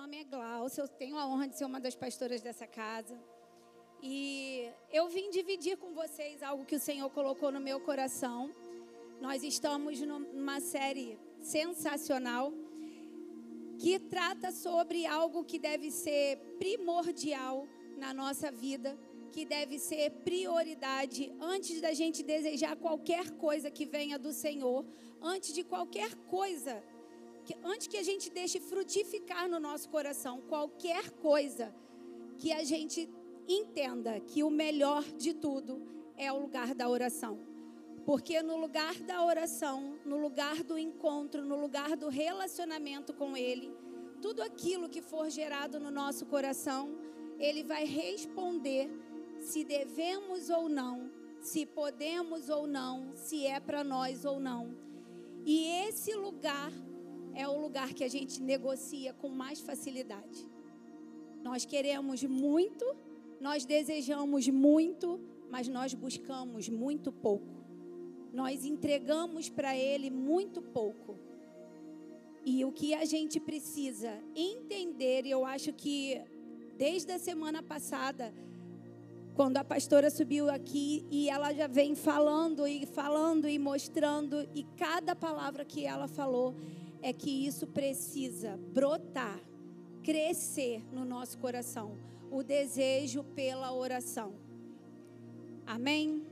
nome é Glaucia, eu tenho a honra de ser uma das pastoras dessa casa. E eu vim dividir com vocês algo que o Senhor colocou no meu coração. Nós estamos numa série sensacional que trata sobre algo que deve ser primordial na nossa vida, que deve ser prioridade antes da gente desejar qualquer coisa que venha do Senhor, antes de qualquer coisa que antes que a gente deixe frutificar no nosso coração qualquer coisa, que a gente entenda que o melhor de tudo é o lugar da oração. Porque no lugar da oração, no lugar do encontro, no lugar do relacionamento com Ele, tudo aquilo que for gerado no nosso coração, Ele vai responder se devemos ou não, se podemos ou não, se é para nós ou não. E esse lugar é o lugar que a gente negocia com mais facilidade. Nós queremos muito, nós desejamos muito, mas nós buscamos muito pouco. Nós entregamos para Ele muito pouco. E o que a gente precisa entender, e eu acho que desde a semana passada, quando a pastora subiu aqui e ela já vem falando e falando e mostrando, e cada palavra que ela falou, é que isso precisa brotar, crescer no nosso coração o desejo pela oração. Amém?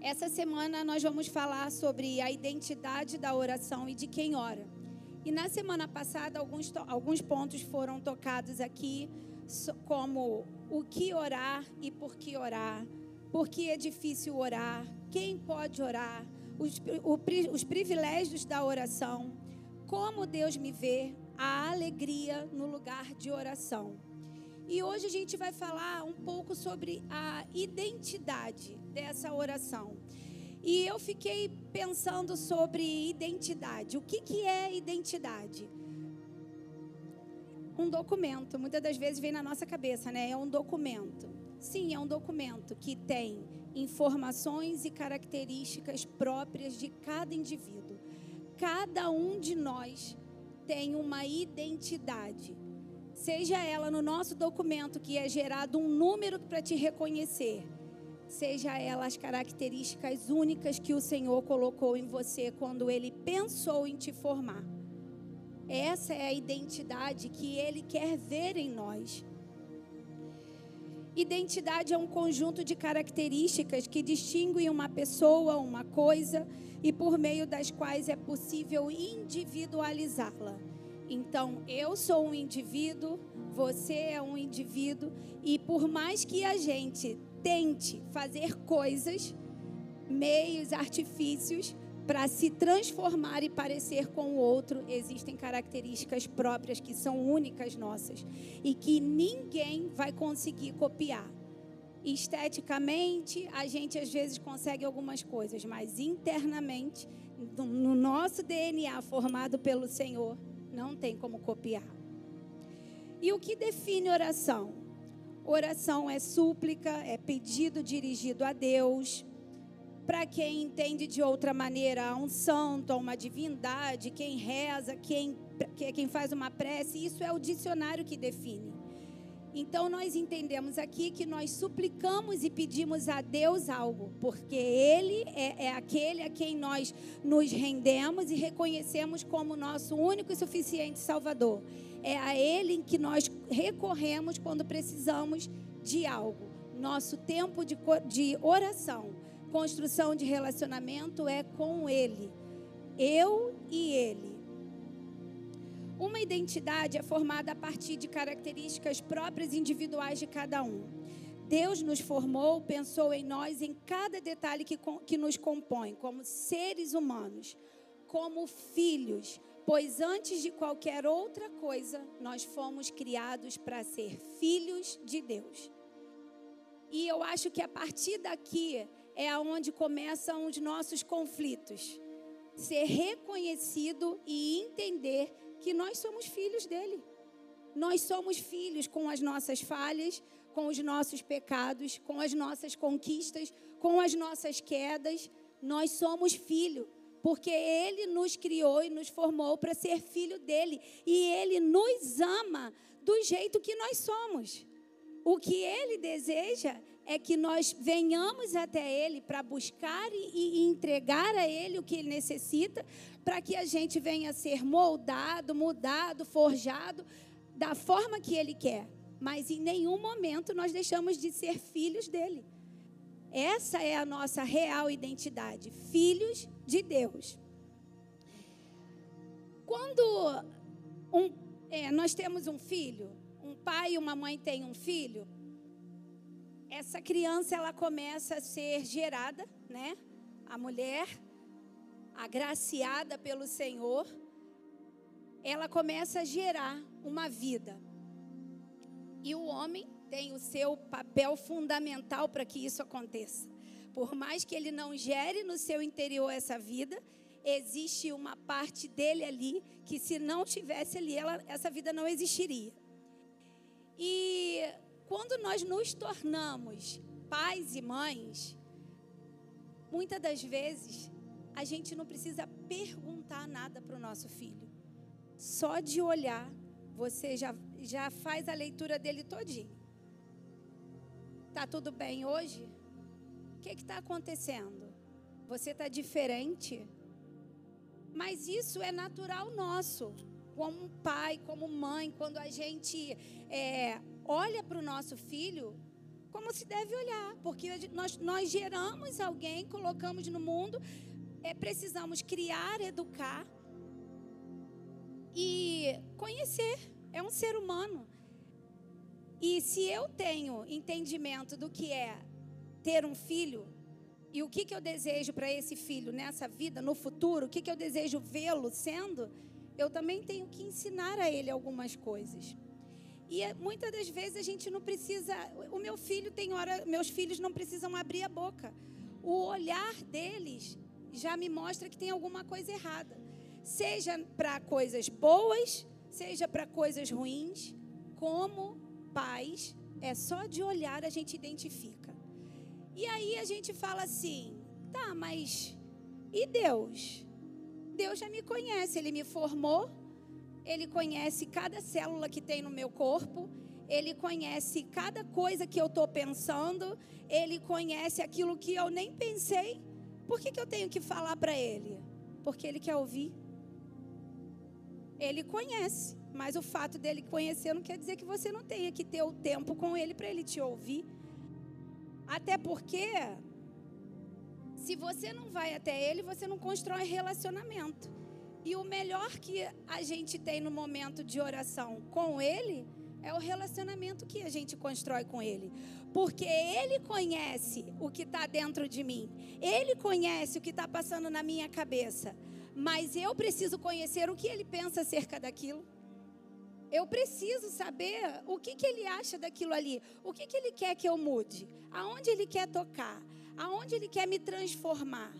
Essa semana nós vamos falar sobre a identidade da oração e de quem ora. E na semana passada, alguns, alguns pontos foram tocados aqui, como o que orar e por que orar, por que é difícil orar, quem pode orar, os, o, os privilégios da oração, como Deus me vê, a alegria no lugar de oração. E hoje a gente vai falar um pouco sobre a identidade dessa oração. E eu fiquei pensando sobre identidade. O que, que é identidade? Um documento. Muitas das vezes vem na nossa cabeça, né? É um documento. Sim, é um documento que tem informações e características próprias de cada indivíduo. Cada um de nós tem uma identidade. Seja ela no nosso documento que é gerado um número para te reconhecer, seja ela as características únicas que o Senhor colocou em você quando ele pensou em te formar. Essa é a identidade que ele quer ver em nós. Identidade é um conjunto de características que distinguem uma pessoa, uma coisa e por meio das quais é possível individualizá-la. Então, eu sou um indivíduo, você é um indivíduo, e por mais que a gente tente fazer coisas, meios, artifícios, para se transformar e parecer com o outro, existem características próprias que são únicas nossas e que ninguém vai conseguir copiar. Esteticamente, a gente às vezes consegue algumas coisas, mas internamente, no nosso DNA formado pelo Senhor, não tem como copiar. E o que define oração? Oração é súplica, é pedido dirigido a Deus, para quem entende de outra maneira, a um santo, a uma divindade, quem reza, quem, quem faz uma prece, isso é o dicionário que define. Então nós entendemos aqui que nós suplicamos e pedimos a Deus algo, porque Ele é, é, aquele a quem nós nos rendemos e reconhecemos como nosso único e suficiente Salvador. É a Ele em que nós recorremos quando precisamos de algo. Nosso tempo de, de oração construção de relacionamento é com Ele. Eu e Ele. Uma identidade é formada a partir de características próprias individuais de cada um. Deus nos formou, pensou em nós em cada detalhe que, que nos compõe, como seres humanos, como filhos, pois antes de qualquer outra coisa, nós fomos criados para ser filhos de Deus. E eu acho que a partir daqui é aonde começam os nossos conflitos. Ser reconhecido e entender que nós somos filhos dele. Nós somos filhos com as nossas falhas, com os nossos pecados, com as nossas conquistas, com as nossas quedas. Nós somos filho, porque Ele nos criou e nos formou para ser filho dele. E Ele nos ama do jeito que nós somos. O que Ele deseja é que nós venhamos até Ele para buscar e, e, entregar a Ele o que Ele necessita, para que a gente venha ser moldado, mudado, forjado da forma que Ele quer. Mas em nenhum momento nós deixamos de ser filhos dele. Essa é a nossa real identidade, filhos de Deus. Quando um, é, nós temos um filho, um pai e uma mãe têm um filho, essa criança ela começa a ser gerada, né? A mulher, agraciada pelo Senhor, ela começa a gerar uma vida. E o homem tem o seu papel fundamental para que isso aconteça. Por mais que ele não gere no seu interior essa vida, existe uma parte dele ali que, se não tivesse ali, ela, essa vida não existiria. E quando nós nos tornamos pais e mães, muitas das vezes a gente não precisa perguntar nada para o nosso filho. Só de olhar, você já, já faz a leitura dele todinho. Tá tudo bem hoje? O que está acontecendo? Você está diferente? Mas isso é natural nosso, como pai, como mãe, quando a gente é, olha para o nosso filho como se deve olhar, porque nós, nós geramos alguém, colocamos no mundo, é, precisamos criar, educar e conhecer. É um ser humano. E se eu tenho entendimento do que é ter um filho e o que, que eu desejo para esse filho nessa vida, no futuro, o que, que eu desejo vê-lo sendo, eu também tenho que ensinar a ele algumas coisas. E é, muitas das vezes a gente não precisa. O meu filho tem hora, meus filhos não precisam abrir a boca. O olhar deles já me mostra que tem alguma coisa errada. Seja para coisas boas, seja para coisas ruins, como pais, é só de olhar a gente identifica. E aí a gente fala assim: tá, mas e Deus? Deus já me conhece, Ele me formou, Ele conhece cada célula que tem no meu corpo, Ele conhece cada coisa que eu estou pensando, Ele conhece aquilo que eu nem pensei. Por que, que eu tenho que falar para Ele? Porque Ele quer ouvir. Ele conhece. Mas o fato dele conhecer não quer dizer que você não tenha que ter o tempo com ele para ele te ouvir. Até porque, se você não vai até ele, você não constrói relacionamento. E o melhor que a gente tem no momento de oração com ele é o relacionamento que a gente constrói com ele. Porque ele conhece o que está dentro de mim, ele conhece o que está passando na minha cabeça. Mas eu preciso conhecer o que ele pensa acerca daquilo. Eu preciso saber o que, que ele acha daquilo ali, o que, que ele quer que eu mude, aonde ele quer tocar, aonde ele quer me transformar.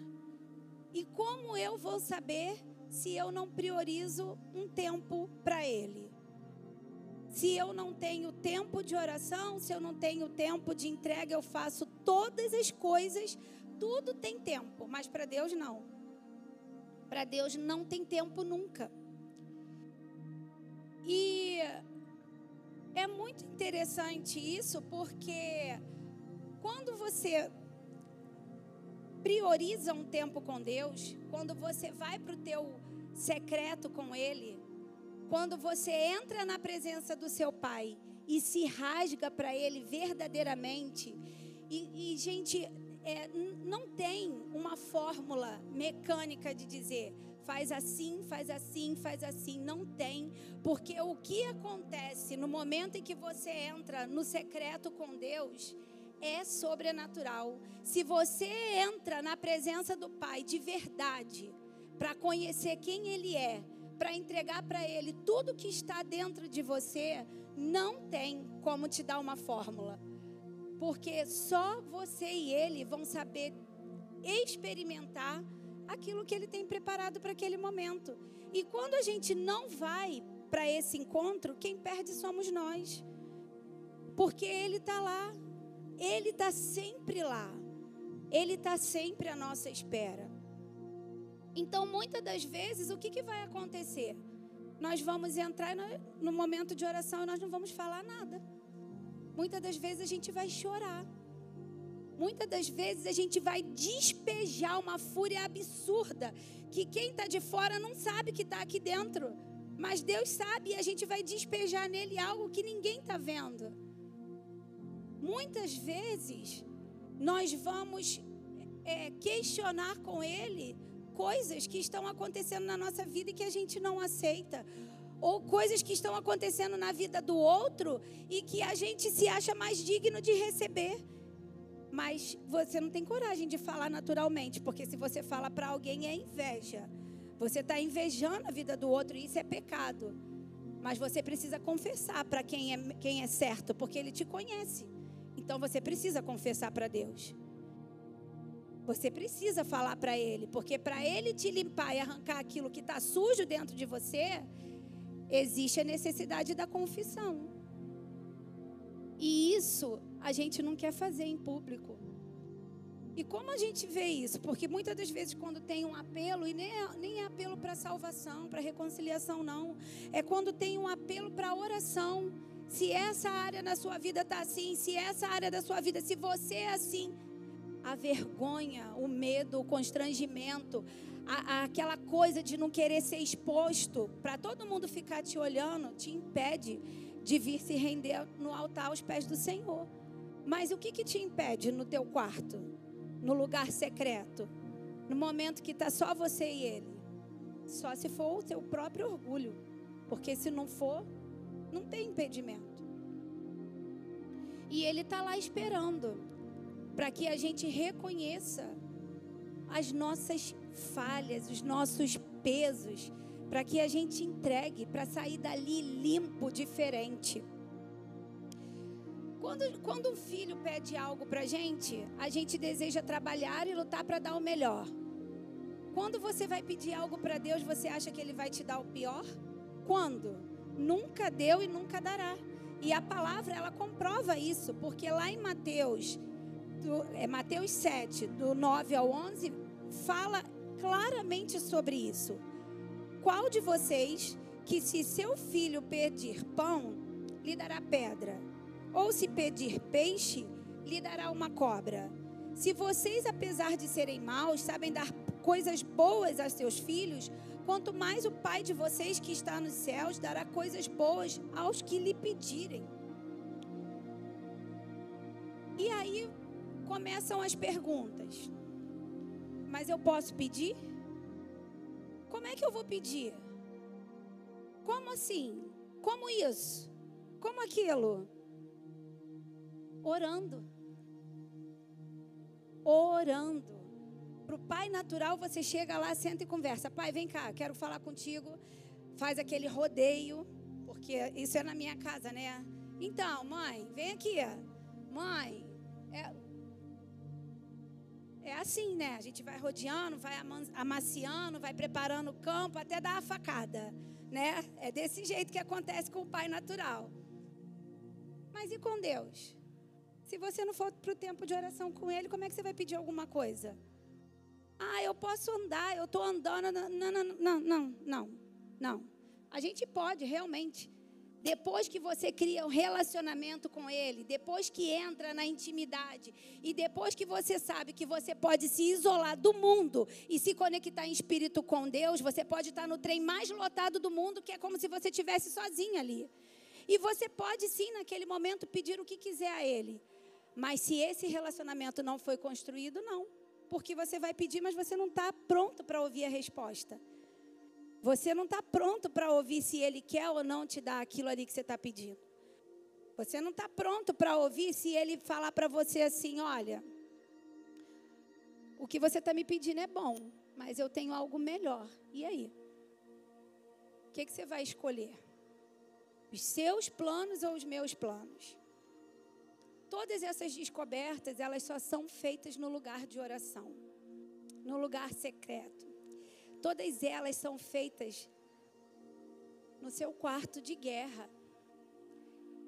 E como eu vou saber se eu não priorizo um tempo para ele? Se eu não tenho tempo de oração, se eu não tenho tempo de entrega, eu faço todas as coisas, tudo tem tempo, mas para Deus não. Para Deus não tem tempo nunca. E é muito interessante isso porque quando você prioriza um tempo com Deus, quando você vai para o teu secreto com Ele, quando você entra na presença do seu Pai e se rasga para Ele verdadeiramente, e, e gente, é, não tem uma fórmula mecânica de dizer faz assim, faz assim, faz assim. Não tem, porque o que acontece no momento em que você entra no secreto com Deus é sobrenatural. Se você entra na presença do Pai de verdade, para conhecer quem Ele é, para entregar para Ele tudo que está dentro de você, não tem como te dar uma fórmula. Porque só você e Ele vão saber experimentar aquilo que Ele tem preparado para aquele momento. E quando a gente não vai para esse encontro, quem perde somos nós. Porque Ele está lá. Ele está sempre lá. Ele está sempre à nossa espera. Então, muitas das vezes, o que, que vai acontecer? Nós vamos entrar no, no momento de oração e nós não vamos falar nada. Muitas das vezes a gente vai chorar. Muitas das vezes a gente vai despejar uma fúria absurda que quem está de fora não sabe que está aqui dentro. Mas Deus sabe e a gente vai despejar nele algo que ninguém está vendo. Muitas vezes nós vamos é, questionar com ele coisas que estão acontecendo na nossa vida e que a gente não aceita. Ou coisas que estão acontecendo na vida do outro e que a gente se acha mais digno de receber. Mas você não tem coragem de falar naturalmente, porque se você fala para alguém é inveja. Você está invejando a vida do outro e isso é pecado. Mas você precisa confessar para quem é, quem é certo, porque ele te conhece. Então você precisa confessar para Deus. Você precisa falar para Ele, porque para Ele te limpar e arrancar aquilo que está sujo dentro de você, existe a necessidade da confissão. E isso a gente não quer fazer em público. E como a gente vê isso? Porque muitas das vezes, quando tem um apelo, e nem é, nem é apelo para salvação, para reconciliação, não. É quando tem um apelo para oração. Se essa área na sua vida está assim, se essa área da sua vida, se você é assim, a vergonha, o medo, o constrangimento, a, a, aquela coisa de não querer ser exposto, para todo mundo ficar te olhando, te impede de vir se render no altar aos pés do Senhor. Mas o que, que te impede no teu quarto, no lugar secreto, no momento que está só você e ele? Só se for o teu próprio orgulho, porque se não for, não tem impedimento. E ele está lá esperando para que a gente reconheça as nossas falhas, os nossos pesos, para que a gente entregue, para sair dali limpo, diferente. Quando, quando um filho pede algo para a gente, a gente deseja trabalhar e lutar para dar o melhor. Quando você vai pedir algo para Deus, você acha que Ele vai te dar o pior? Quando? Nunca deu e nunca dará. E a palavra, ela comprova isso, porque lá em Mateus do, é, Mateus 7, do 9 ao 11, fala claramente sobre isso. Qual de vocês que, se seu filho pedir pão, lhe dará pedra? Ou se pedir peixe, lhe dará uma cobra? Se vocês, apesar de serem maus, sabem dar coisas boas a seus filhos, quanto mais o Pai de vocês que está nos céus dará coisas boas aos que lhe pedirem. E aí começam as perguntas. Mas eu posso pedir? Como é que eu vou pedir? Como assim? Como isso? Como aquilo? Orando. Orando. Para o pai natural, você chega lá, senta e conversa. Pai, vem cá, quero falar contigo. Faz aquele rodeio, porque isso é na minha casa, né? Então, mãe, vem aqui. Mãe, é, é assim, né? A gente vai rodeando, vai amaciando, vai preparando o campo até dar a facada, né? É desse jeito que acontece com o pai natural. Mas e com Deus? Se você não for para o tempo de oração com Ele, como é que você vai pedir alguma coisa? Ah, eu posso andar, eu estou andando. Não, não, não, não, não, não. A gente pode realmente. Depois que você cria um relacionamento com Ele, depois que entra na intimidade e depois que você sabe que você pode se isolar do mundo e se conectar em espírito com Deus, você pode estar no trem mais lotado do mundo, que é como se você estivesse sozinho ali. E você pode sim, naquele momento, pedir o que quiser a Ele. Mas se esse relacionamento não foi construído, não. Porque você vai pedir, mas você não está pronto para ouvir a resposta. Você não está pronto para ouvir se ele quer ou não te dar aquilo ali que você está pedindo. Você não está pronto para ouvir se ele falar para você assim: olha, o que você está me pedindo é bom, mas eu tenho algo melhor. E aí? O que, que você vai escolher? Os seus planos ou os meus planos? Todas essas descobertas, elas só são feitas no lugar de oração, no lugar secreto. Todas elas são feitas no seu quarto de guerra.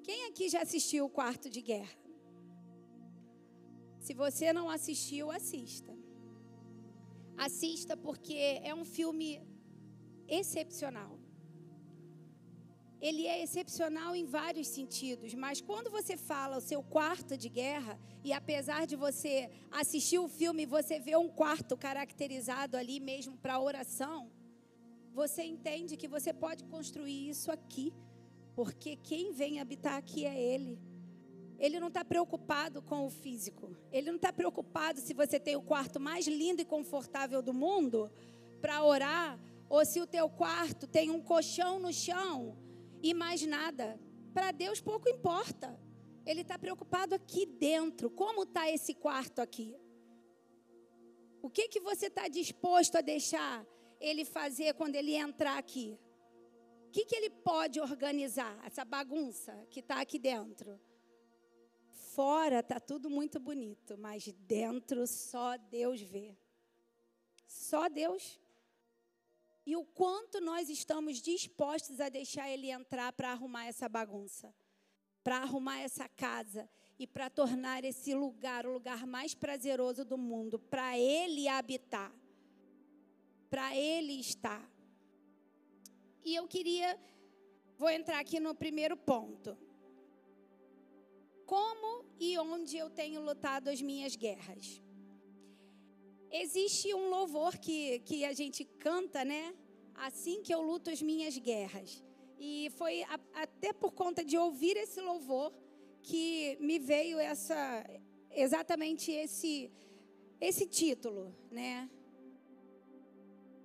Quem aqui já assistiu o quarto de guerra? Se você não assistiu, assista. Assista porque é um filme excepcional. Ele é excepcional em vários sentidos, mas quando você fala o seu quarto de guerra, e apesar de você assistir o filme, você vê um quarto caracterizado ali mesmo para oração, você entende que você pode construir isso aqui, porque quem vem habitar aqui é Ele. Ele não está preocupado com o físico. Ele não está preocupado se você tem o quarto mais lindo e confortável do mundo para orar, ou se o teu quarto tem um colchão no chão e mais nada. Para Deus pouco importa. Ele está preocupado aqui dentro. Como está esse quarto aqui? O que, que você está disposto a deixar ele fazer quando ele entrar aqui? O que, que ele pode organizar? Essa bagunça que está aqui dentro. Fora está tudo muito bonito, mas dentro só Deus vê. Só Deus. E o quanto nós estamos dispostos a deixar Ele entrar para arrumar essa bagunça, para arrumar essa casa e para tornar esse lugar o lugar mais prazeroso do mundo, para Ele habitar, para Ele estar. E eu queria, vou entrar aqui no primeiro ponto. Como e onde eu tenho lutado as minhas guerras? Existe um louvor que, que a gente canta, né? Assim que eu luto as minhas guerras. E foi a, até por conta de ouvir esse louvor que me veio essa exatamente esse esse título, né?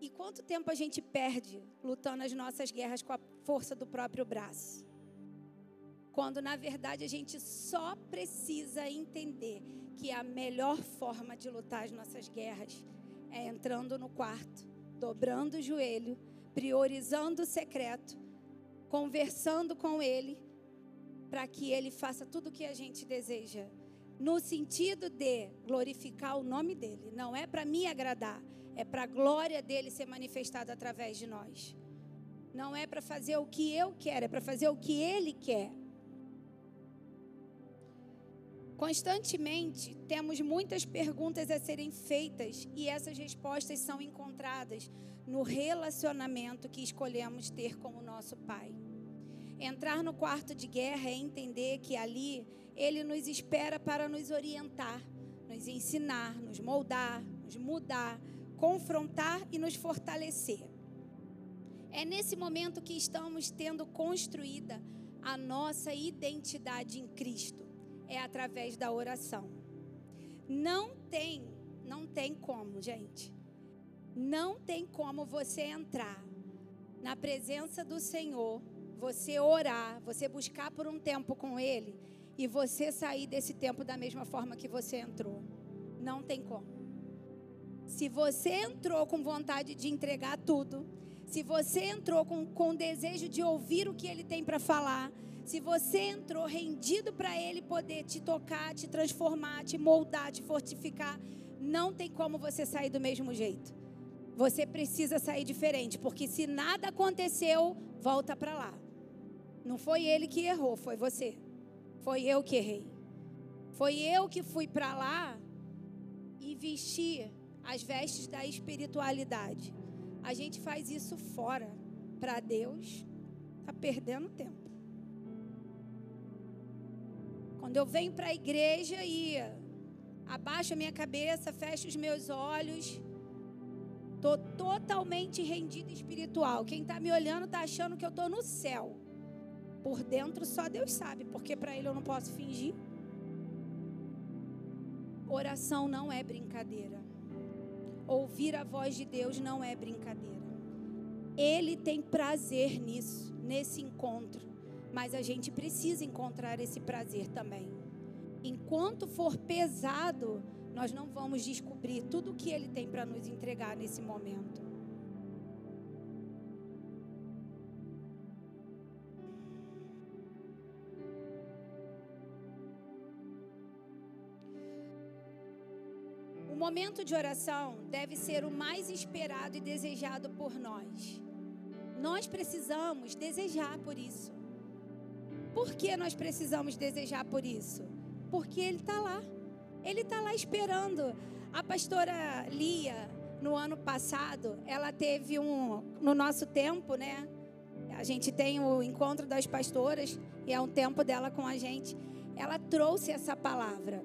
E quanto tempo a gente perde lutando as nossas guerras com a força do próprio braço? Quando na verdade a gente só precisa entender que a melhor forma de lutar as nossas guerras é entrando no quarto, dobrando o joelho, priorizando o secreto, conversando com Ele, para que Ele faça tudo o que a gente deseja. No sentido de glorificar o nome dEle. Não é para me agradar, é para a glória dEle ser manifestada através de nós. Não é para fazer o que eu quero, é para fazer o que Ele quer. Constantemente temos muitas perguntas a serem feitas e essas respostas são encontradas no relacionamento que escolhemos ter com o nosso Pai. Entrar no quarto de guerra é entender que ali Ele nos espera para nos orientar, nos ensinar, nos moldar, nos mudar, confrontar e nos fortalecer. É nesse momento que estamos tendo construída a nossa identidade em Cristo é através da oração. Não tem, não tem como, gente. Não tem como você entrar na presença do Senhor, você orar, você buscar por um tempo com Ele e você sair desse tempo da mesma forma que você entrou. Não tem como. Se você entrou com vontade de entregar tudo, se você entrou com, com desejo de ouvir o que Ele tem para falar, se você entrou rendido para Ele poder te tocar, te transformar, te moldar, te fortificar, não tem como você sair do mesmo jeito. Você precisa sair diferente, porque se nada aconteceu, volta para lá. Não foi ele que errou, foi você. Foi eu que errei. Foi eu que fui para lá e vesti as vestes da espiritualidade. A gente faz isso fora. Para Deus, está perdendo tempo. Quando eu venho para a igreja e abaixo a minha cabeça, fecho os meus olhos, estou totalmente rendida espiritual. Quem está me olhando está achando que eu estou no céu. Por dentro só Deus sabe, porque para Ele eu não posso fingir. Oração não é brincadeira. Ouvir a voz de Deus não é brincadeira. Ele tem prazer nisso, nesse encontro mas a gente precisa encontrar esse prazer também. Enquanto for pesado, nós não vamos descobrir tudo o que Ele tem para nos entregar nesse momento. O momento de oração deve ser o mais esperado e desejado por nós. Nós precisamos desejar por isso. Por que nós precisamos desejar por isso? Porque Ele está lá. Ele está lá esperando. A pastora Lia, no ano passado, ela teve um. No nosso tempo, né? A gente tem o encontro das pastoras e é um tempo dela com a gente. Ela trouxe essa palavra.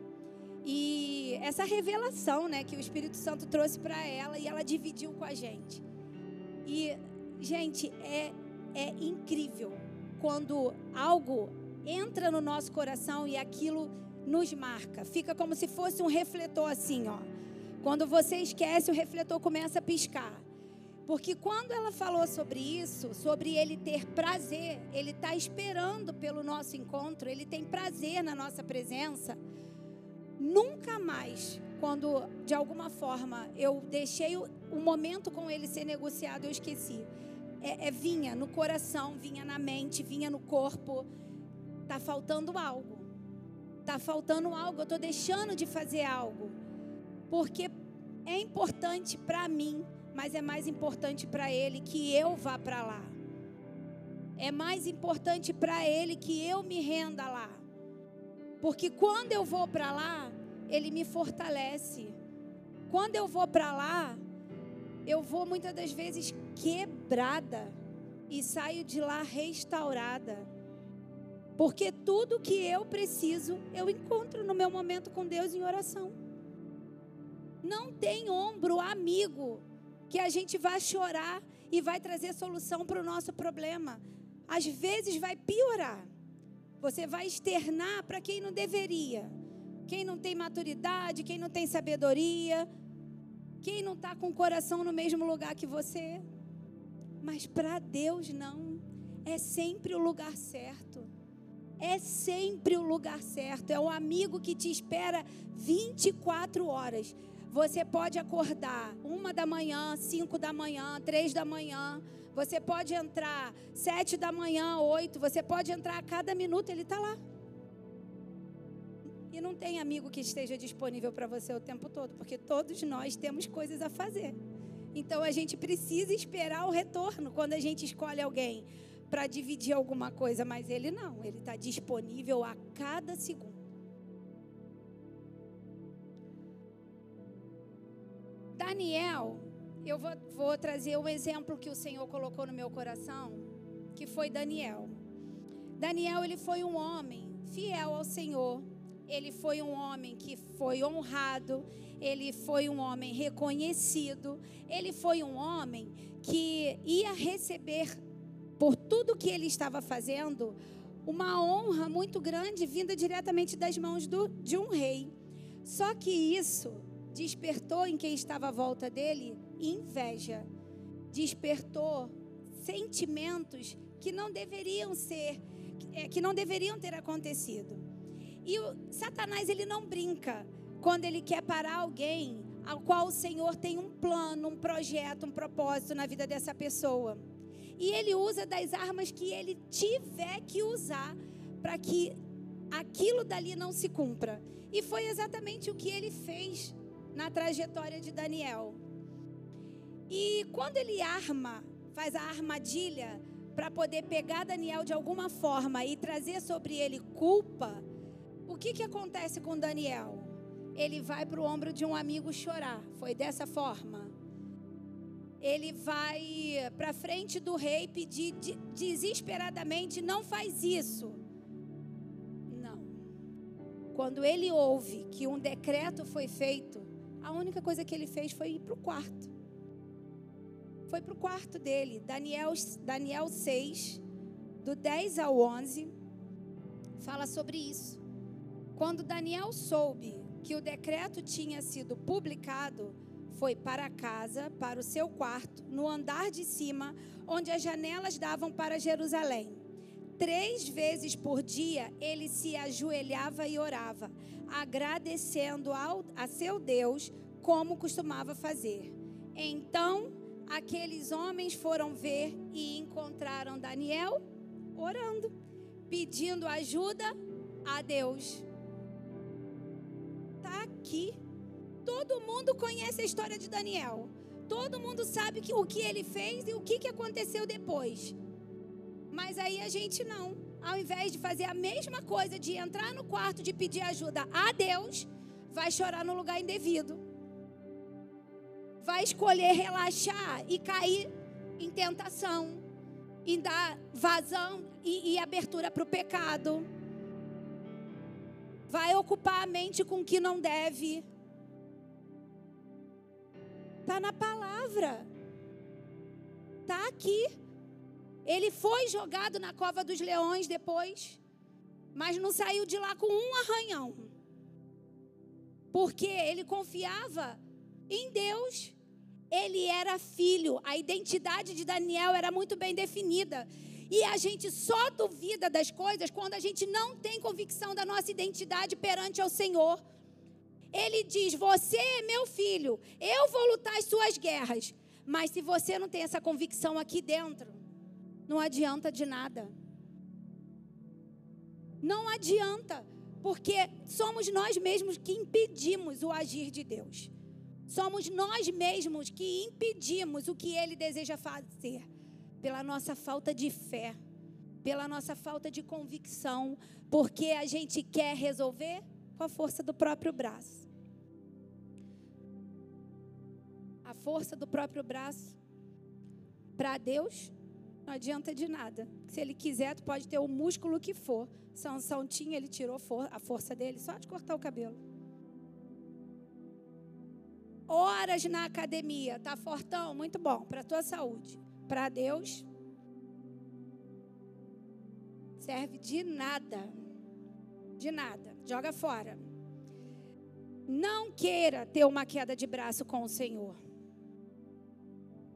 E essa revelação, né, que o Espírito Santo trouxe para ela e ela dividiu com a gente. E, gente, é, é incrível quando algo entra no nosso coração e aquilo nos marca. Fica como se fosse um refletor assim, ó. Quando você esquece, o refletor começa a piscar. Porque quando ela falou sobre isso, sobre ele ter prazer, ele está esperando pelo nosso encontro, ele tem prazer na nossa presença. Nunca mais, quando de alguma forma eu deixei o, momento com ele ser negociado, eu esqueci. É, é, vinha no coração, vinha na mente, vinha no corpo. Tá faltando algo. Tá faltando algo. Eu estou deixando de fazer algo. Porque é importante para mim mas é mais importante para ele que eu vá para lá. É mais importante para ele que eu me renda lá. Porque quando eu vou para lá, ele me fortalece. Quando eu vou para lá, eu vou muitas das vezes quebrada e saio de lá restaurada. Porque tudo que eu preciso, eu encontro no meu momento com Deus em oração. Não tem ombro amigo que a gente vai chorar e vai trazer solução para o nosso problema. Às vezes vai piorar. Você vai externar para quem não deveria. Quem não tem maturidade, quem não tem sabedoria, quem não está com o coração no mesmo lugar que você. Mas para Deus não. É sempre o lugar certo. É sempre o lugar certo. É o amigo que te espera 24 horas. Você pode acordar uma da manhã, cinco da manhã, três da manhã. Você pode entrar sete da manhã, oito. Você pode entrar a cada minuto, ele está lá. E não tem amigo que esteja disponível para você o tempo todo, porque todos nós temos coisas a fazer. Então a gente precisa esperar o retorno quando a gente escolhe alguém para dividir alguma coisa, mas ele não, ele está disponível a cada segundo. Daniel, eu vou, vou trazer um exemplo que o Senhor colocou no meu coração, que foi Daniel. Daniel, ele foi um homem fiel ao Senhor. Ele foi um homem que foi honrado, ele foi um homem reconhecido, ele foi um homem que ia receber por tudo que ele estava fazendo uma honra muito grande vinda diretamente das mãos do, de um rei. Só que isso despertou em quem estava à volta dele inveja, despertou sentimentos que não deveriam ser, é, que não deveriam ter acontecido. E o Satanás ele não brinca quando ele quer parar alguém ao qual o Senhor tem um plano, um projeto, um propósito na vida dessa pessoa. E ele usa das armas que ele tiver que usar para que aquilo dali não se cumpra. E foi exatamente o que ele fez na trajetória de Daniel. E quando ele arma, faz a armadilha para poder pegar Daniel de alguma forma e trazer sobre ele culpa, que, que acontece com Daniel? Ele vai para o ombro de um amigo chorar. Foi dessa forma. Ele vai para frente do rei pedir desesperadamente: não faz isso. Não. Quando ele ouve que um decreto foi feito, a única coisa que ele fez foi ir para o quarto. Foi para o quarto dele. Daniel, Daniel 6, do 10 ao 11, fala sobre isso. Quando Daniel soube que o decreto tinha sido publicado, foi para casa, para o seu quarto, no andar de cima, onde as janelas davam para Jerusalém. Três vezes por dia ele se ajoelhava e orava, agradecendo ao, a seu Deus, como costumava fazer. Então aqueles homens foram ver e encontraram Daniel orando, pedindo ajuda a Deus. Aqui. Todo mundo conhece a história de Daniel. Todo mundo sabe que, o que ele fez e o que, que aconteceu depois. Mas aí a gente não. Ao invés de fazer a mesma coisa, de entrar no quarto, de pedir ajuda a Deus, vai chorar no lugar indevido. vai escolher relaxar e cair em tentação, em dar vazão e, e abertura para o pecado. Vai ocupar a mente com o que não deve. Está na palavra. Está aqui. Ele foi jogado na cova dos leões depois, mas não saiu de lá com um arranhão. Porque ele confiava em Deus. Ele era filho. A identidade de Daniel era muito bem definida. E a gente só duvida das coisas quando a gente não tem convicção da nossa identidade perante ao Senhor. Ele diz: Você é meu filho, eu vou lutar as suas guerras. Mas se você não tem essa convicção aqui dentro, não adianta de nada. Não adianta, porque somos nós mesmos que impedimos o agir de Deus. Somos nós mesmos que impedimos o que Ele deseja fazer, pela nossa falta de fé, pela nossa falta de convicção, porque a gente quer resolver com a força do próprio braço. A força do próprio braço, para Deus, não adianta de nada. Se Ele quiser, tu pode ter o músculo que for. Sansão tinha, ele tirou a força dele só de cortar o cabelo horas na academia, tá fortão, muito bom, para tua saúde. Para Deus, serve de nada. De nada. Joga fora. Não queira ter uma queda de braço com o Senhor.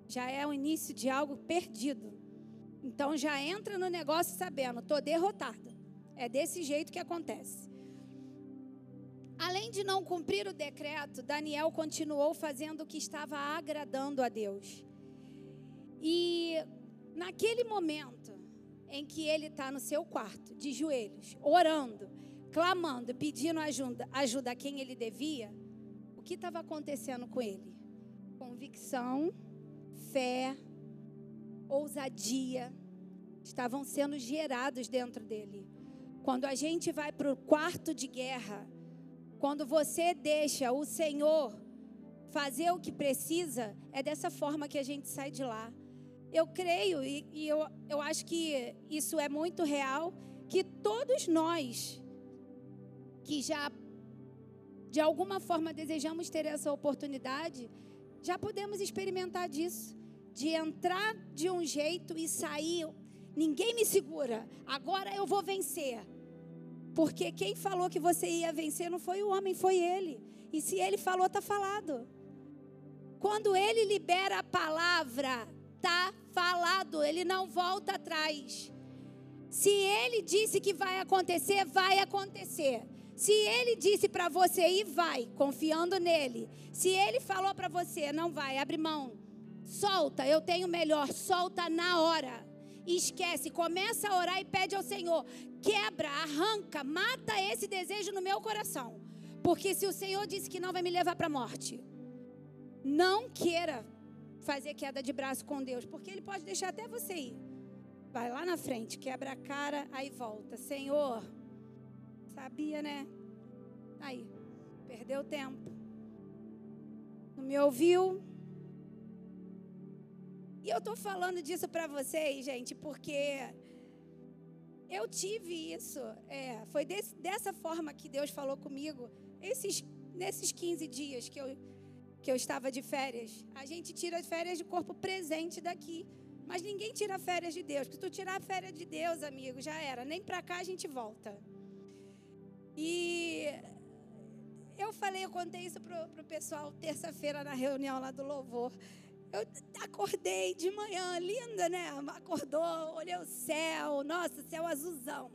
Já é o início de algo perdido. Então já entra no negócio sabendo, estou derrotada. É desse jeito que acontece. Além de não cumprir o decreto, Daniel continuou fazendo o que estava agradando a Deus. E naquele momento em que ele está no seu quarto, de joelhos, orando, clamando, pedindo ajuda, ajuda a quem ele devia, o que estava acontecendo com ele? Convicção, fé, ousadia estavam sendo gerados dentro dele. Quando a gente vai para o quarto de guerra, quando você deixa o Senhor fazer o que precisa, é dessa forma que a gente sai de lá. Eu creio e, e eu, eu acho que isso é muito real, que todos nós que já de alguma forma desejamos ter essa oportunidade, já podemos experimentar disso, de entrar de um jeito e sair, ninguém me segura, agora eu vou vencer. Porque quem falou que você ia vencer não foi o homem, foi ele. E se ele falou, está falado. Quando ele libera a palavra, está falado, ele não volta atrás. Se ele disse que vai acontecer, vai acontecer. Se ele disse para você ir, vai, confiando nele. Se ele falou para você, não vai, abre mão. Solta, eu tenho melhor, solta na hora. Esquece, começa a orar e pede ao Senhor: quebra, arranca, mata esse desejo no meu coração. Porque se o Senhor disse que não vai me levar para a morte, não queira fazer queda de braço com Deus, porque Ele pode deixar até você ir. Vai lá na frente, quebra a cara, aí volta. Senhor, sabia, né? Aí, perdeu tempo. Não me ouviu, e eu estou falando disso para vocês, gente, porque eu tive isso. É, foi desse, dessa forma que Deus falou comigo esses, nesses 15 dias que eu, que eu estava de férias. A gente tira férias de corpo presente daqui. Mas ninguém tira férias de Deus. Porque se tu tirar férias de Deus, amigo, já era. Nem para cá a gente volta. E eu falei, eu contei isso pro, pro pessoal terça-feira na reunião lá do louvor. Eu acordei de manhã, linda, né? Acordou, olhei o céu, nossa, céu azulzão.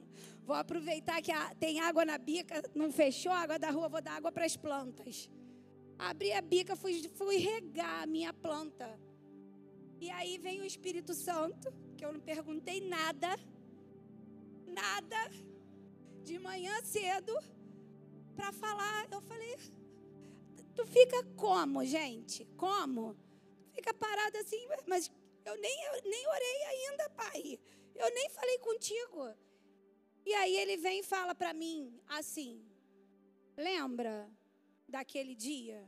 Vou aproveitar que tem água na bica, não fechou a água da rua, vou dar água para as plantas. Abri a bica, fui, fui regar a minha planta. E aí vem o Espírito Santo, que eu não perguntei nada, nada, de manhã cedo, para falar. Eu falei, tu fica como, gente? Como? fica parado assim, mas eu nem, eu nem orei ainda, pai. Eu nem falei contigo. E aí ele vem e fala para mim assim: lembra daquele dia?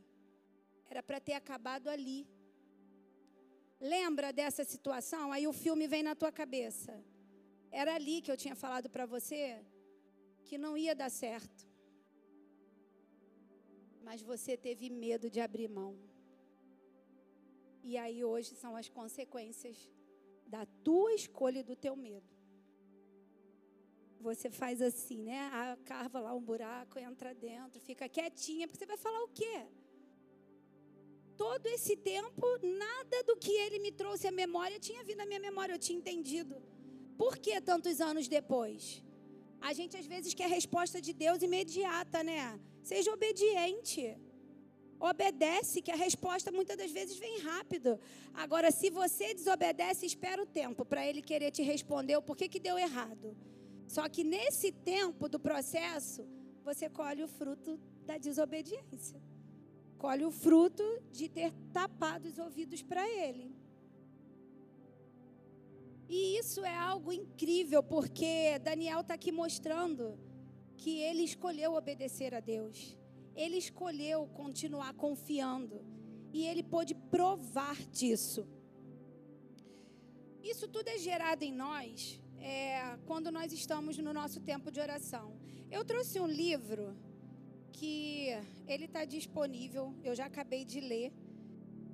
Era para ter acabado ali. Lembra dessa situação? Aí o filme vem na tua cabeça. Era ali que eu tinha falado para você que não ia dar certo. Mas você teve medo de abrir mão. E aí hoje são as consequências da tua escolha e do teu medo. Você faz assim, né? A carva lá um buraco, entra dentro, fica quietinha, porque você vai falar o quê? Todo esse tempo, nada do que ele me trouxe à memória tinha vindo à minha memória, eu tinha entendido. Por que tantos anos depois? A gente às vezes quer resposta de Deus imediata, né? Seja obediente. Obedece, que a resposta muitas das vezes vem rápido. Agora, se você desobedece, espera o tempo para ele querer te responder o porquê que deu errado. Só que nesse tempo do processo, você colhe o fruto da desobediência. Colhe o fruto de ter tapado os ouvidos para ele. E isso é algo incrível, porque Daniel está aqui mostrando que ele escolheu obedecer a Deus. Ele escolheu continuar confiando. E ele pôde provar disso. Isso tudo é gerado em nós é, quando nós estamos no nosso tempo de oração. Eu trouxe um livro que ele está disponível, eu já acabei de ler.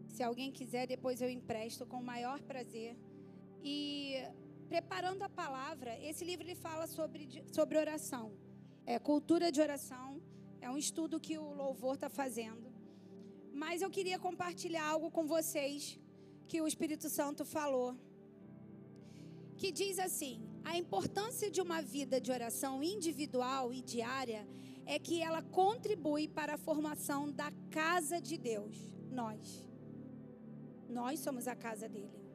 Se alguém quiser, depois eu empresto com o maior prazer. E preparando a palavra, esse livro ele fala sobre, sobre oração, é cultura de oração é um estudo que o louvor está fazendo. Mas eu queria compartilhar algo com vocês que o Espírito Santo falou. Que diz assim: a importância de uma vida de oração individual e diária é que ela contribui para a formação da casa de Deus. Nós. Nós somos a casa dele.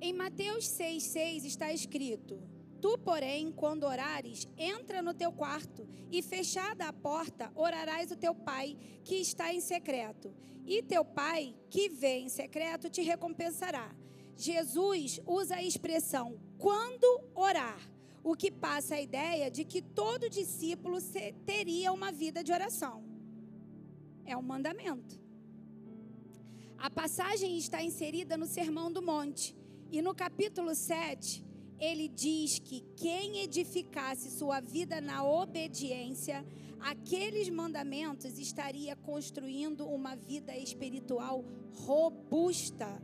Em Mateus 6,6 está escrito: Tu, porém, quando orares, entra no teu quarto e, fechada a porta, orarás o teu pai que está em secreto. E teu pai que vê em secreto te recompensará. Jesus usa a expressão quando orar, o que passa a ideia de que todo discípulo teria uma vida de oração. É um mandamento. A passagem está inserida no Sermão do Monte. E no capítulo 7, ele diz que quem edificasse sua vida na obediência, aqueles mandamentos estaria construindo uma vida espiritual robusta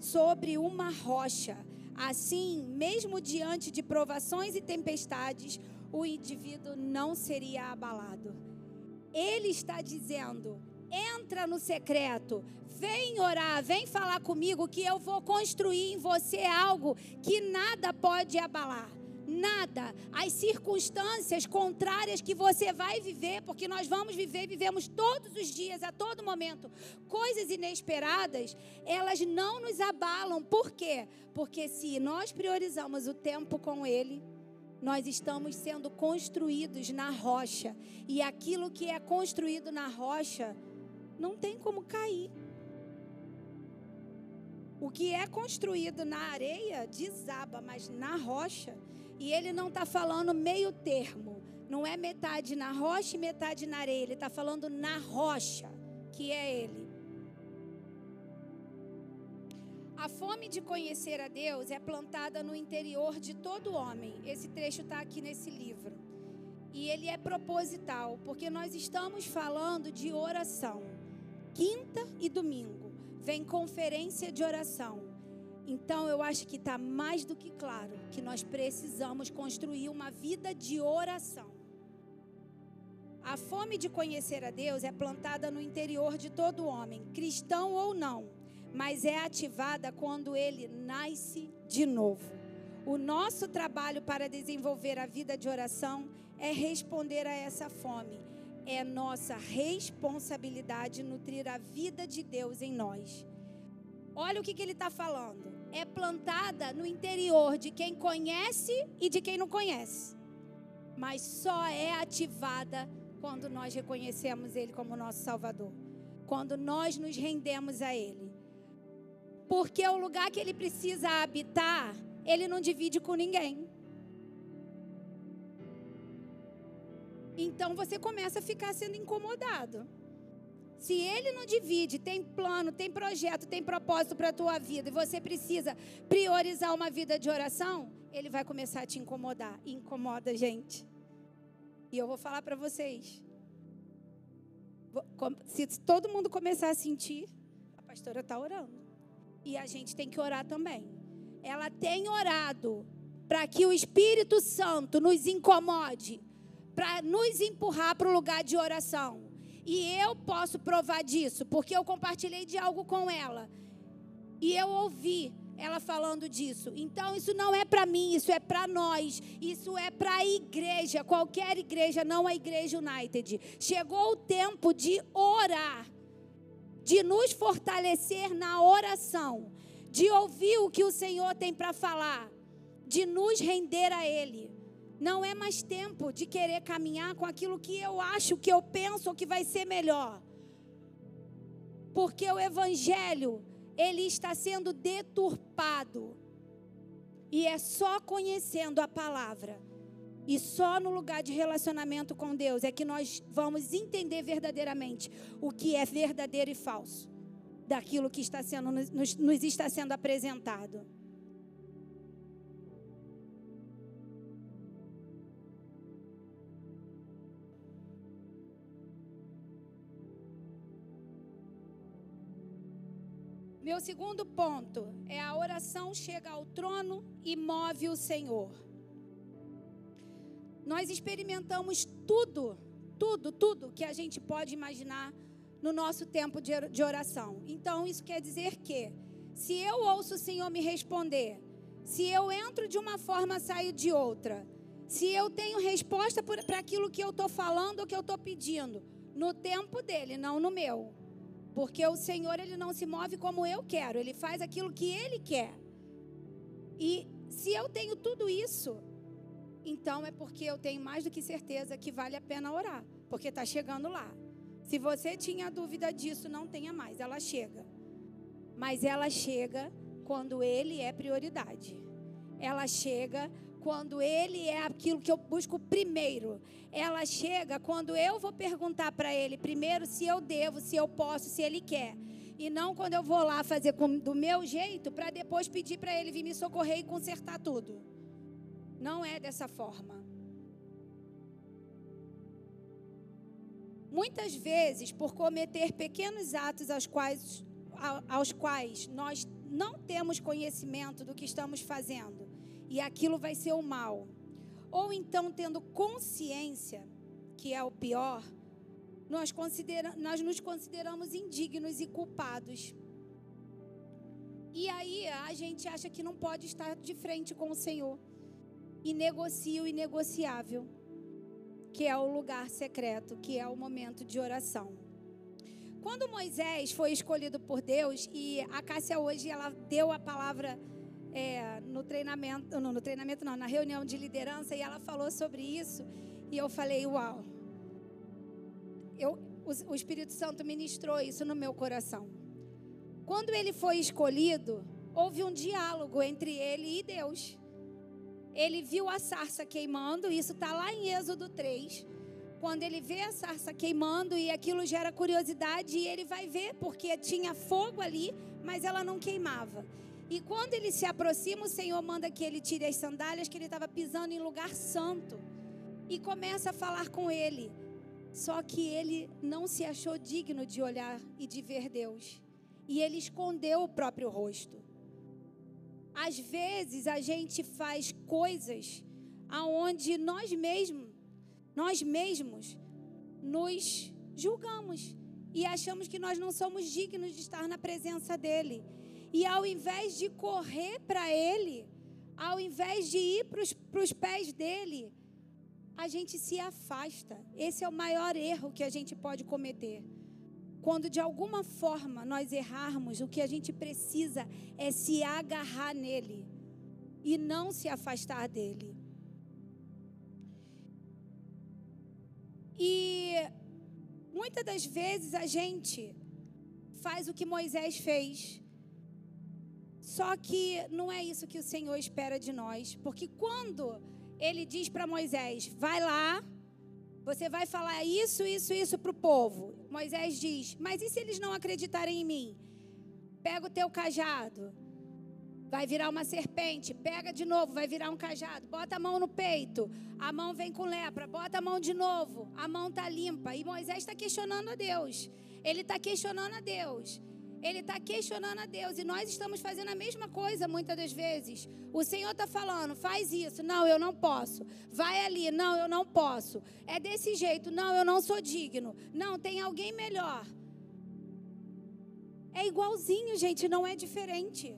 sobre uma rocha. Assim, mesmo diante de provações e tempestades, o indivíduo não seria abalado. Ele está dizendo: entra no secreto, vem orar, vem falar comigo que eu vou construir em você algo que nada pode abalar. Nada, as circunstâncias contrárias que você vai viver, porque nós vamos viver, vivemos todos os dias, a todo momento, coisas inesperadas, elas não nos abalam. Por quê? Porque se nós priorizamos o tempo com Ele, nós estamos sendo construídos na rocha, e aquilo que é construído na rocha não tem como cair. O que é construído na areia desaba, mas na rocha. E ele não está falando meio termo. Não é metade na rocha e metade na areia. Ele está falando na rocha, que é ele. A fome de conhecer a Deus é plantada no interior de todo homem. Esse trecho está aqui nesse livro. E ele é proposital, porque nós estamos falando de oração quinta e domingo vem conferência de oração. Então eu acho que está mais do que claro que nós precisamos construir uma vida de oração. A fome de conhecer a Deus é plantada no interior de todo homem, cristão ou não, mas é ativada quando ele nasce de novo. O nosso trabalho para desenvolver a vida de oração é responder a essa fome é nossa responsabilidade nutrir a vida de Deus em nós. Olha o que, que ele está falando. É plantada no interior de quem conhece e de quem não conhece. Mas só é ativada quando nós reconhecemos Ele como nosso Salvador. Quando nós nos rendemos a Ele. Porque o lugar que Ele precisa habitar, Ele não divide com ninguém. Então você começa a ficar sendo incomodado. Se ele não divide, tem plano, tem projeto, tem propósito para a tua vida e você precisa priorizar uma vida de oração, ele vai começar a te incomodar. E incomoda, gente. E eu vou falar para vocês. Se todo mundo começar a sentir, a pastora está orando. E a gente tem que orar também. Ela tem orado para que o Espírito Santo nos incomode, para nos empurrar para o lugar de oração. E eu posso provar disso, porque eu compartilhei de algo com ela. E eu ouvi ela falando disso. Então, isso não é para mim, isso é para nós. Isso é para a igreja, qualquer igreja, não a Igreja United. Chegou o tempo de orar, de nos fortalecer na oração, de ouvir o que o Senhor tem para falar, de nos render a Ele. Não é mais tempo de querer caminhar com aquilo que eu acho, que eu penso que vai ser melhor. Porque o Evangelho, ele está sendo deturpado. E é só conhecendo a palavra e só no lugar de relacionamento com Deus é que nós vamos entender verdadeiramente o que é verdadeiro e falso daquilo que está sendo, nos, nos está sendo apresentado. Meu segundo ponto é a oração chega ao trono e move o Senhor. Nós experimentamos tudo, tudo, tudo que a gente pode imaginar no nosso tempo de oração. Então, isso quer dizer que, se eu ouço o Senhor me responder, se eu entro de uma forma, saio de outra, se eu tenho resposta para aquilo que eu estou falando ou que eu estou pedindo, no tempo dele, não no meu. Porque o Senhor, ele não se move como eu quero, ele faz aquilo que ele quer. E se eu tenho tudo isso, então é porque eu tenho mais do que certeza que vale a pena orar, porque está chegando lá. Se você tinha dúvida disso, não tenha mais, ela chega. Mas ela chega quando ele é prioridade. Ela chega quando ele é aquilo que eu busco primeiro. Ela chega quando eu vou perguntar para ele primeiro se eu devo, se eu posso, se ele quer. E não quando eu vou lá fazer com, do meu jeito para depois pedir para ele vir me socorrer e consertar tudo. Não é dessa forma. Muitas vezes, por cometer pequenos atos aos quais, aos quais nós não temos conhecimento do que estamos fazendo, e aquilo vai ser o mal. Ou então, tendo consciência, que é o pior, nós, considera nós nos consideramos indignos e culpados. E aí a gente acha que não pode estar de frente com o Senhor. E negocia o inegociável, que é o lugar secreto, que é o momento de oração. Quando Moisés foi escolhido por Deus, e a Cássia hoje ela deu a palavra é, no treinamento, não, no treinamento não, na reunião de liderança e ela falou sobre isso e eu falei, uau. Eu, o, o Espírito Santo ministrou isso no meu coração. Quando ele foi escolhido, houve um diálogo entre ele e Deus. Ele viu a sarça queimando, isso está lá em Êxodo 3. Quando ele vê a sarça queimando e aquilo gera curiosidade, e ele vai ver, porque tinha fogo ali, mas ela não queimava. E quando ele se aproxima, o Senhor manda que ele tire as sandálias, que ele estava pisando em lugar santo. E começa a falar com ele. Só que ele não se achou digno de olhar e de ver Deus. E ele escondeu o próprio rosto. Às vezes a gente faz coisas aonde nós mesmos, nós mesmos nos julgamos e achamos que nós não somos dignos de estar na presença dele. E ao invés de correr para Ele, ao invés de ir para os pés dele, a gente se afasta. Esse é o maior erro que a gente pode cometer. Quando de alguma forma nós errarmos, o que a gente precisa é se agarrar nele e não se afastar dele. E muitas das vezes a gente faz o que Moisés fez. Só que não é isso que o Senhor espera de nós, porque quando ele diz para Moisés: vai lá, Você vai falar isso, isso, isso para o povo. Moisés diz: Mas e se eles não acreditarem em mim? Pega o teu cajado, vai virar uma serpente. Pega de novo, vai virar um cajado. Bota a mão no peito, a mão vem com lepra. Bota a mão de novo, a mão está limpa. E Moisés está questionando a Deus. Ele está questionando a Deus. Ele está questionando a Deus e nós estamos fazendo a mesma coisa muitas das vezes. O Senhor está falando, faz isso, não, eu não posso. Vai ali, não, eu não posso. É desse jeito, não, eu não sou digno. Não, tem alguém melhor. É igualzinho, gente, não é diferente.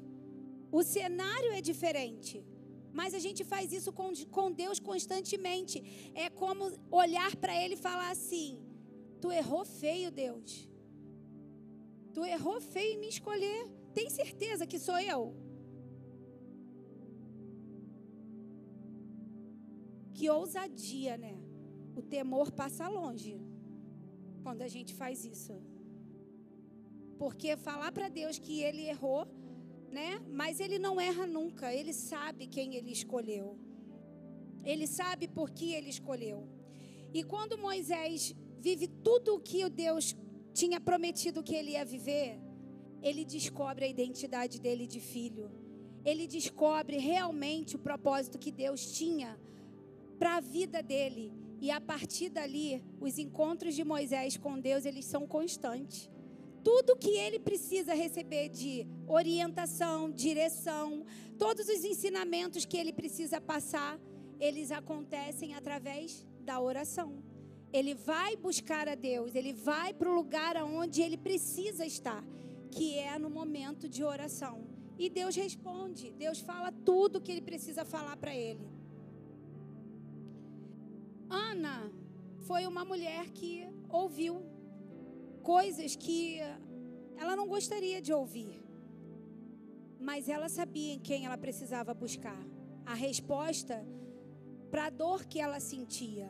O cenário é diferente. Mas a gente faz isso com, com Deus constantemente. É como olhar para Ele e falar assim: Tu errou feio, Deus. Tu errou feio em me escolher. Tem certeza que sou eu? Que ousadia, né? O temor passa longe quando a gente faz isso. Porque falar para Deus que ele errou, né? Mas ele não erra nunca. Ele sabe quem ele escolheu. Ele sabe por que ele escolheu. E quando Moisés vive tudo o que Deus tinha prometido que ele ia viver, ele descobre a identidade dele de filho. Ele descobre realmente o propósito que Deus tinha para a vida dele. E a partir dali, os encontros de Moisés com Deus, eles são constantes. Tudo que ele precisa receber de orientação, direção, todos os ensinamentos que ele precisa passar, eles acontecem através da oração. Ele vai buscar a Deus, ele vai para o lugar aonde ele precisa estar, que é no momento de oração. E Deus responde, Deus fala tudo que ele precisa falar para ele. Ana foi uma mulher que ouviu coisas que ela não gostaria de ouvir, mas ela sabia em quem ela precisava buscar a resposta para a dor que ela sentia.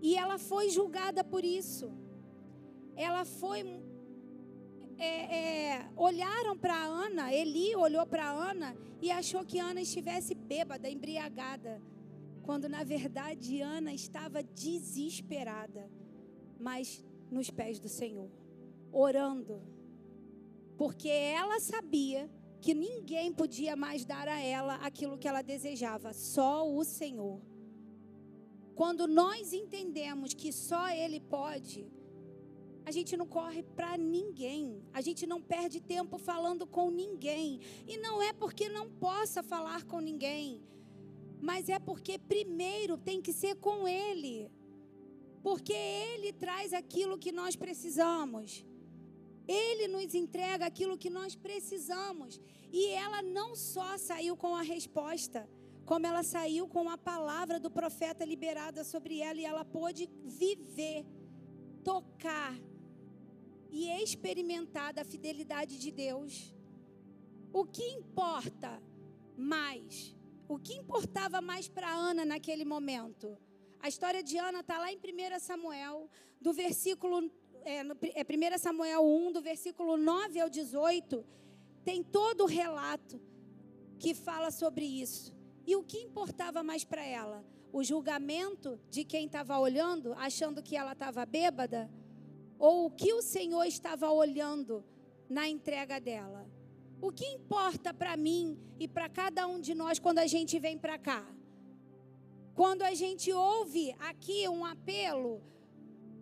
E ela foi julgada por isso. Ela foi. É, é, olharam para Ana, Eli olhou para Ana e achou que Ana estivesse bêbada, embriagada. Quando na verdade Ana estava desesperada, mas nos pés do Senhor, orando. Porque ela sabia que ninguém podia mais dar a ela aquilo que ela desejava, só o Senhor. Quando nós entendemos que só Ele pode, a gente não corre para ninguém, a gente não perde tempo falando com ninguém. E não é porque não possa falar com ninguém, mas é porque primeiro tem que ser com Ele, porque Ele traz aquilo que nós precisamos. Ele nos entrega aquilo que nós precisamos. E ela não só saiu com a resposta, como ela saiu com a palavra do profeta liberada sobre ela e ela pôde viver, tocar e experimentar da fidelidade de Deus. O que importa mais? O que importava mais para Ana naquele momento? A história de Ana está lá em 1 Samuel, do versículo. É, no, é 1 Samuel 1, do versículo 9 ao 18, tem todo o relato que fala sobre isso. E o que importava mais para ela? O julgamento de quem estava olhando, achando que ela estava bêbada? Ou o que o Senhor estava olhando na entrega dela? O que importa para mim e para cada um de nós quando a gente vem para cá? Quando a gente ouve aqui um apelo,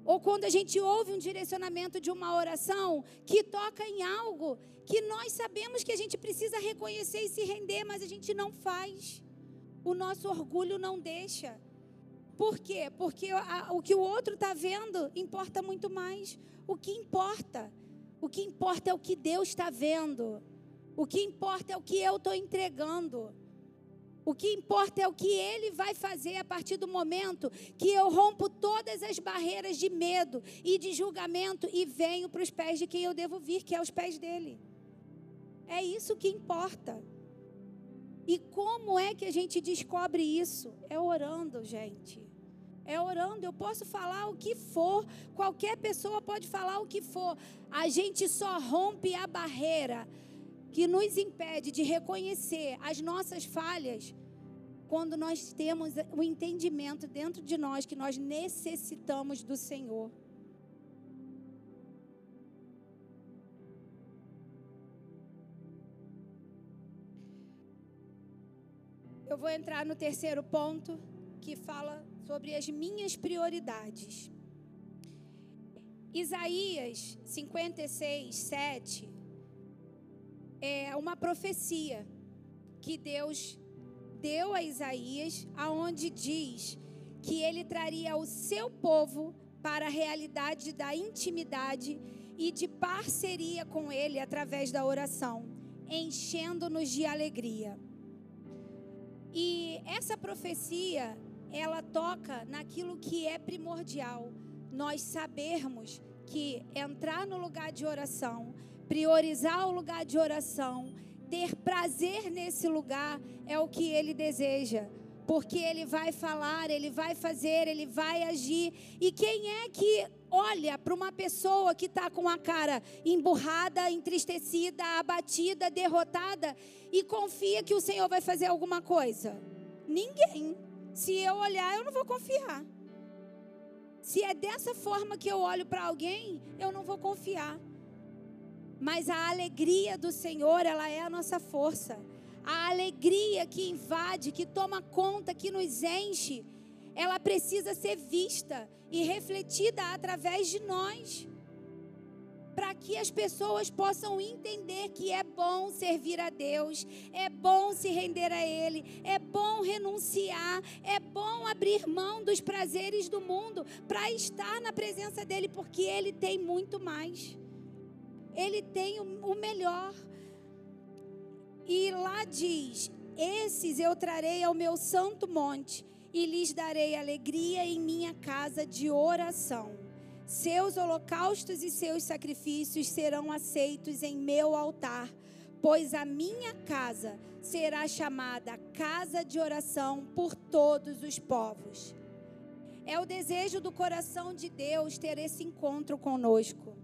ou quando a gente ouve um direcionamento de uma oração que toca em algo que nós sabemos que a gente precisa reconhecer e se render, mas a gente não faz o nosso orgulho não deixa. Por quê? Porque o que o outro está vendo importa muito mais. O que importa? O que importa é o que Deus está vendo. O que importa é o que eu estou entregando. O que importa é o que Ele vai fazer a partir do momento que eu rompo todas as barreiras de medo e de julgamento e venho para os pés de quem eu devo vir, que é os pés dele. É isso que importa. E como é que a gente descobre isso? É orando, gente. É orando. Eu posso falar o que for, qualquer pessoa pode falar o que for. A gente só rompe a barreira que nos impede de reconhecer as nossas falhas quando nós temos o entendimento dentro de nós que nós necessitamos do Senhor. Eu vou entrar no terceiro ponto, que fala sobre as minhas prioridades. Isaías 56, 7 é uma profecia que Deus deu a Isaías, aonde diz que ele traria o seu povo para a realidade da intimidade e de parceria com ele através da oração, enchendo-nos de alegria. E essa profecia, ela toca naquilo que é primordial, nós sabermos que entrar no lugar de oração, priorizar o lugar de oração, ter prazer nesse lugar é o que ele deseja. Porque ele vai falar, ele vai fazer, ele vai agir. E quem é que olha para uma pessoa que está com a cara emburrada, entristecida, abatida, derrotada e confia que o Senhor vai fazer alguma coisa? Ninguém. Se eu olhar, eu não vou confiar. Se é dessa forma que eu olho para alguém, eu não vou confiar. Mas a alegria do Senhor, ela é a nossa força. A alegria que invade, que toma conta, que nos enche, ela precisa ser vista e refletida através de nós. Para que as pessoas possam entender que é bom servir a Deus, é bom se render a Ele, é bom renunciar, é bom abrir mão dos prazeres do mundo para estar na presença dEle, porque Ele tem muito mais. Ele tem o melhor. E lá diz: Esses eu trarei ao meu santo monte e lhes darei alegria em minha casa de oração. Seus holocaustos e seus sacrifícios serão aceitos em meu altar, pois a minha casa será chamada casa de oração por todos os povos. É o desejo do coração de Deus ter esse encontro conosco.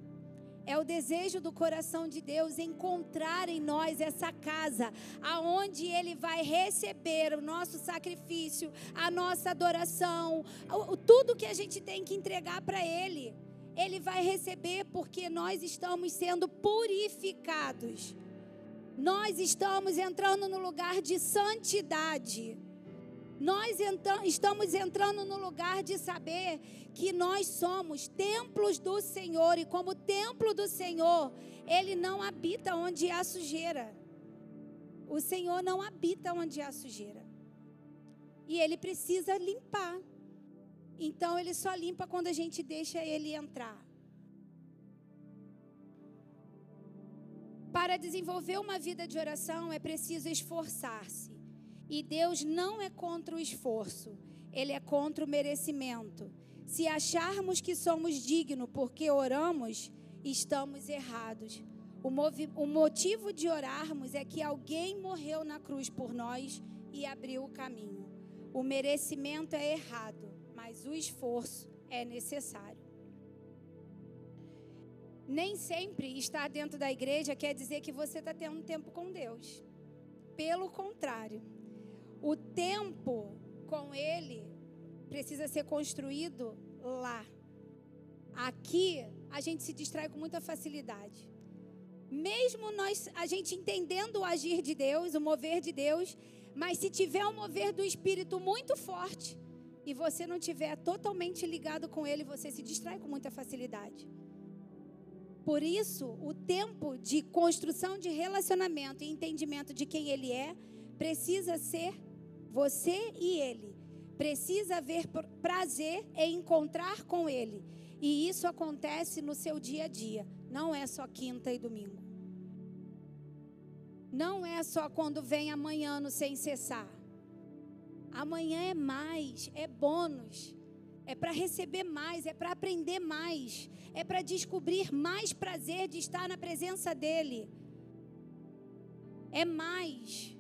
É o desejo do coração de Deus encontrar em nós essa casa, aonde Ele vai receber o nosso sacrifício, a nossa adoração, tudo que a gente tem que entregar para Ele. Ele vai receber porque nós estamos sendo purificados. Nós estamos entrando no lugar de santidade. Nós estamos entrando no lugar de saber que nós somos templos do Senhor e como templo do Senhor, ele não habita onde há sujeira. O Senhor não habita onde há sujeira. E ele precisa limpar. Então ele só limpa quando a gente deixa ele entrar. Para desenvolver uma vida de oração é preciso esforçar-se. E Deus não é contra o esforço, Ele é contra o merecimento. Se acharmos que somos dignos porque oramos, estamos errados. O, o, motivo de orarmos é que alguém morreu na cruz por nós e abriu o caminho. O merecimento é errado, mas o esforço é necessário. Nem sempre estar dentro da igreja quer dizer que você está tendo tempo com Deus. Pelo contrário, o tempo com Ele precisa ser construído lá. Aqui a gente se distrai com muita facilidade. Mesmo nós, a gente entendendo o agir de Deus, o mover de Deus, mas se tiver um mover do Espírito muito forte e você não tiver totalmente ligado com Ele, você se distrai com muita facilidade. Por isso, o tempo de construção de relacionamento e entendimento de quem Ele é precisa ser você e ele. Precisa haver prazer em encontrar com ele. E isso acontece no seu dia a dia. Não é só quinta e domingo. Não é só quando vem amanhã no sem cessar. Amanhã é mais, é bônus. É para receber mais, é para aprender mais, é para descobrir mais prazer de estar na presença dele. É mais.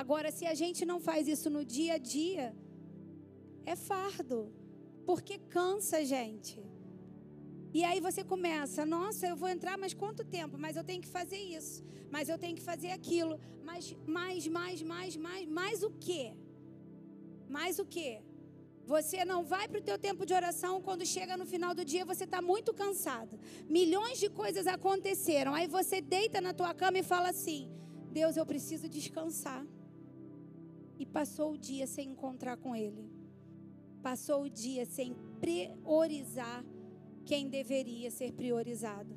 Agora, se a gente não faz isso no dia a dia, é fardo, porque cansa gente. E aí você começa, nossa, eu vou entrar, mas quanto tempo? Mas eu tenho que fazer isso, mas eu tenho que fazer aquilo, mas mais, mais, mais, mais, mais o quê? Mais o quê? Você não vai para o teu tempo de oração quando chega no final do dia você está muito cansado. Milhões de coisas aconteceram. Aí você deita na tua cama e fala assim: Deus, eu preciso descansar. E passou o dia sem encontrar com Ele. Passou o dia sem priorizar quem deveria ser priorizado.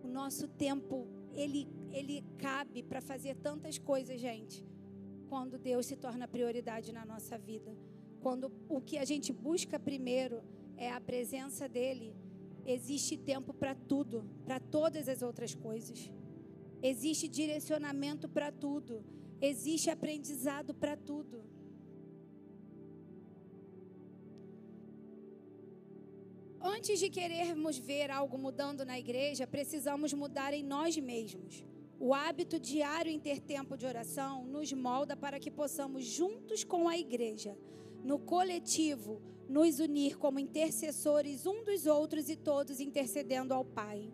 O nosso tempo, ele, ele cabe para fazer tantas coisas, gente, quando Deus se torna prioridade na nossa vida. Quando o que a gente busca primeiro é a presença dEle, existe tempo para tudo, para todas as outras coisas. Existe direcionamento para tudo. Existe aprendizado para tudo. Antes de querermos ver algo mudando na igreja, precisamos mudar em nós mesmos. O hábito diário em ter tempo de oração nos molda para que possamos, juntos com a igreja, no coletivo, nos unir como intercessores um dos outros e todos intercedendo ao Pai.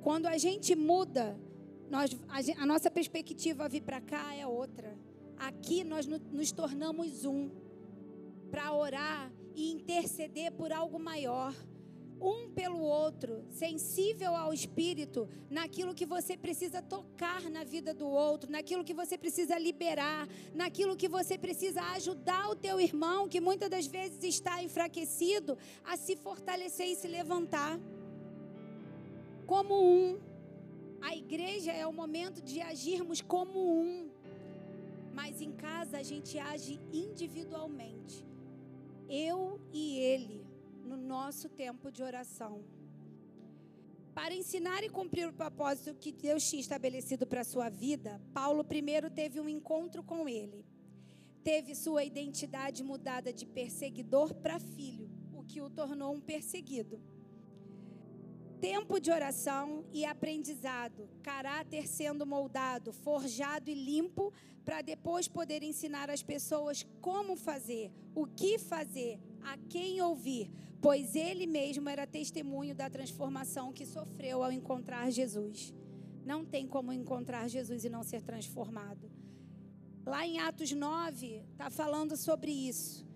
Quando a gente muda, nós, a, a nossa perspectiva vir para cá é outra. Aqui nós no, nos tornamos um para orar e interceder por algo maior. Um pelo outro, sensível ao Espírito, naquilo que você precisa tocar na vida do outro, naquilo que você precisa liberar, naquilo que você precisa ajudar o teu irmão, que muitas das vezes está enfraquecido, a se fortalecer e se levantar. Como um. A igreja é o momento de agirmos como um. Mas em casa a gente age individualmente eu e ele, no nosso tempo de oração. Para ensinar e cumprir o propósito que Deus tinha estabelecido para a sua vida, Paulo primeiro teve um encontro com ele. Teve sua identidade mudada de perseguidor para filho, o que o tornou um perseguido. Tempo de oração e aprendizado, caráter sendo moldado, forjado e limpo, para depois poder ensinar as pessoas como fazer, o que fazer, a quem ouvir, pois ele mesmo era testemunho da transformação que sofreu ao encontrar Jesus. Não tem como encontrar Jesus e não ser transformado. Lá em Atos 9, está falando sobre isso.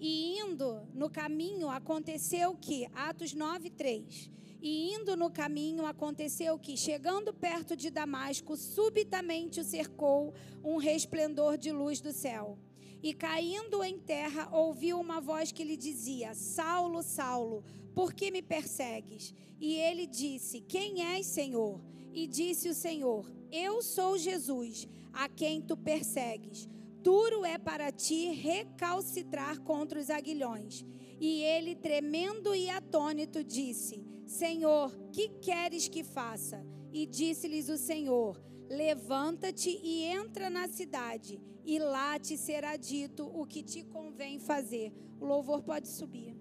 E indo no caminho, aconteceu que, Atos 9, 3 e indo no caminho, aconteceu que, chegando perto de Damasco, subitamente o cercou um resplendor de luz do céu. E caindo em terra, ouviu uma voz que lhe dizia: Saulo, Saulo, por que me persegues? E ele disse: Quem és, Senhor? E disse o Senhor: Eu sou Jesus, a quem tu persegues. Duro é para ti recalcitrar contra os aguilhões. E ele, tremendo e atônito, disse: Senhor, que queres que faça? E disse-lhes o Senhor: Levanta-te e entra na cidade, e lá te será dito o que te convém fazer. O louvor pode subir.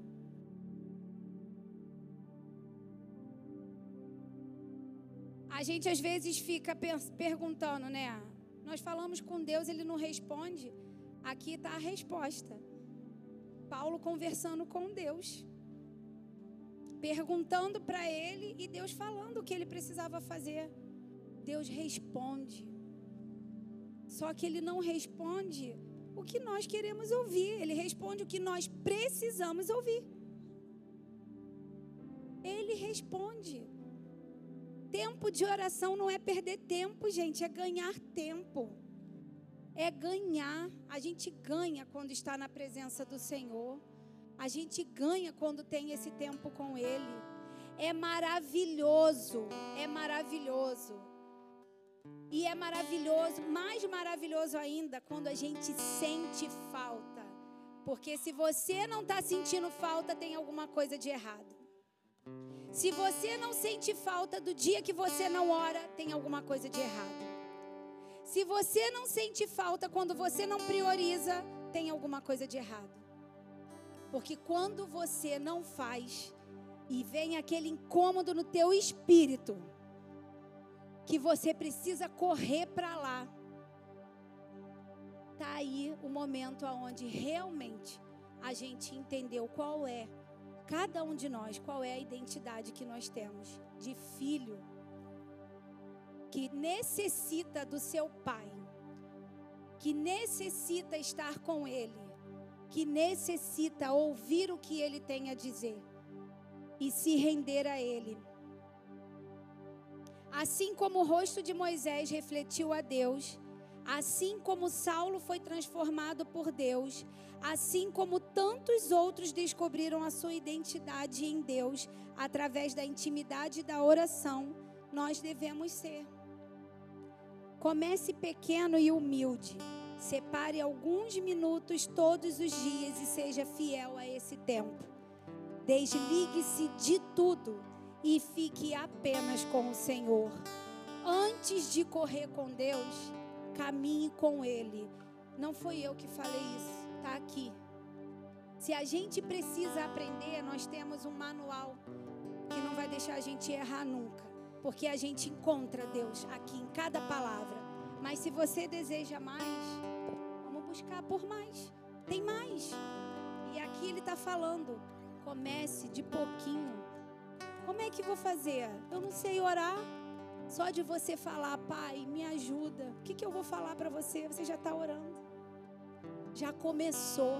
A gente às vezes fica perguntando, né? Nós falamos com Deus, ele não responde. Aqui está a resposta. Paulo conversando com Deus perguntando para ele e Deus falando o que ele precisava fazer. Deus responde. Só que ele não responde o que nós queremos ouvir, ele responde o que nós precisamos ouvir. Ele responde. Tempo de oração não é perder tempo, gente, é ganhar tempo. É ganhar. A gente ganha quando está na presença do Senhor. A gente ganha quando tem esse tempo com Ele. É maravilhoso, é maravilhoso. E é maravilhoso, mais maravilhoso ainda, quando a gente sente falta. Porque se você não está sentindo falta, tem alguma coisa de errado. Se você não sente falta do dia que você não ora, tem alguma coisa de errado. Se você não sente falta quando você não prioriza, tem alguma coisa de errado. Porque quando você não faz e vem aquele incômodo no teu espírito, que você precisa correr para lá, tá aí o momento aonde realmente a gente entendeu qual é cada um de nós, qual é a identidade que nós temos de filho que necessita do seu pai, que necessita estar com ele, que necessita ouvir o que ele tem a dizer e se render a ele. Assim como o rosto de Moisés refletiu a Deus, assim como Saulo foi transformado por Deus, assim como tantos outros descobriram a sua identidade em Deus através da intimidade da oração, nós devemos ser. Comece pequeno e humilde. Separe alguns minutos todos os dias e seja fiel a esse tempo. Desligue-se de tudo e fique apenas com o Senhor. Antes de correr com Deus, caminhe com Ele. Não foi eu que falei isso, está aqui. Se a gente precisa aprender, nós temos um manual que não vai deixar a gente errar nunca, porque a gente encontra Deus aqui em cada palavra. Mas se você deseja mais, vamos buscar por mais. Tem mais. E aqui ele está falando: comece de pouquinho como é que vou fazer? Eu não sei orar. Só de você falar, Pai, me ajuda. O que, que eu vou falar para você? Você já está orando. Já começou.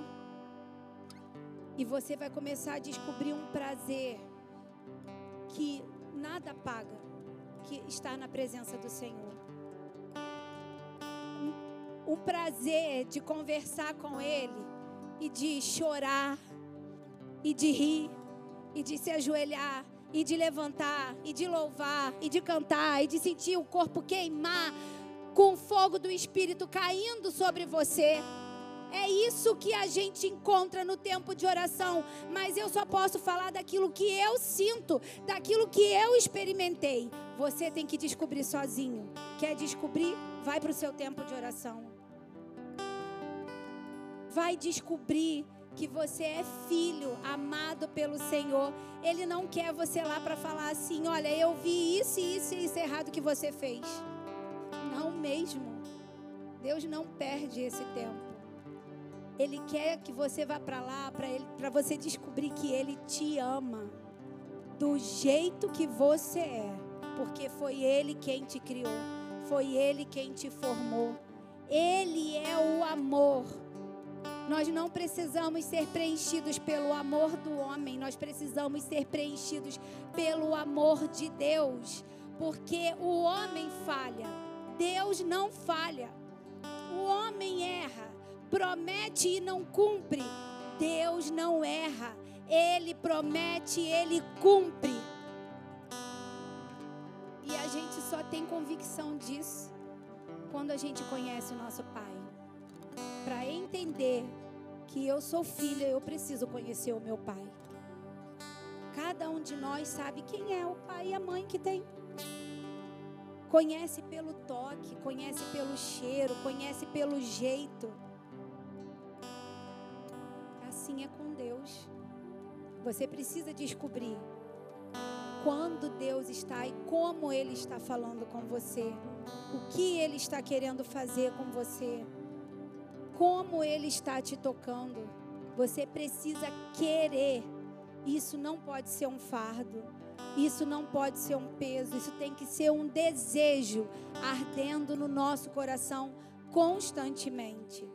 E você vai começar a descobrir um prazer que nada paga, que está na presença do Senhor. Um prazer de conversar com Ele e de chorar e de rir e de se ajoelhar e de levantar, e de louvar, e de cantar, e de sentir o corpo queimar com o fogo do Espírito caindo sobre você. É isso que a gente encontra no tempo de oração. Mas eu só posso falar daquilo que eu sinto, daquilo que eu experimentei. Você tem que descobrir sozinho. Quer descobrir? Vai para o seu tempo de oração. Vai descobrir que você é filho amado pelo Senhor. Ele não quer você lá para falar assim: olha, eu vi isso isso e isso errado que você fez. Não mesmo. Deus não perde esse tempo. Ele quer que você vá para lá para você descobrir que Ele te ama do jeito que você é, porque foi Ele quem te criou, foi Ele quem te formou. Ele é o amor. Nós não precisamos ser preenchidos pelo amor do homem, nós precisamos ser preenchidos pelo amor de Deus, porque o homem falha, Deus não falha. O homem erra, promete e não cumpre. Deus não erra, ele promete, ele cumpre. E a gente só tem convicção disso quando a gente conhece o nosso Pai para entender que eu sou filha, eu preciso conhecer o meu pai. Cada um de nós sabe quem é o pai e a mãe que tem. Conhece pelo toque, conhece pelo cheiro, conhece pelo jeito. Assim é com Deus. Você precisa descobrir quando Deus está e como Ele está falando com você, o que Ele está querendo fazer com você como Ele está te tocando. Você precisa querer. Isso não pode ser um fardo. Isso não pode ser um peso. Isso tem que ser um desejo ardendo no nosso coração constantemente.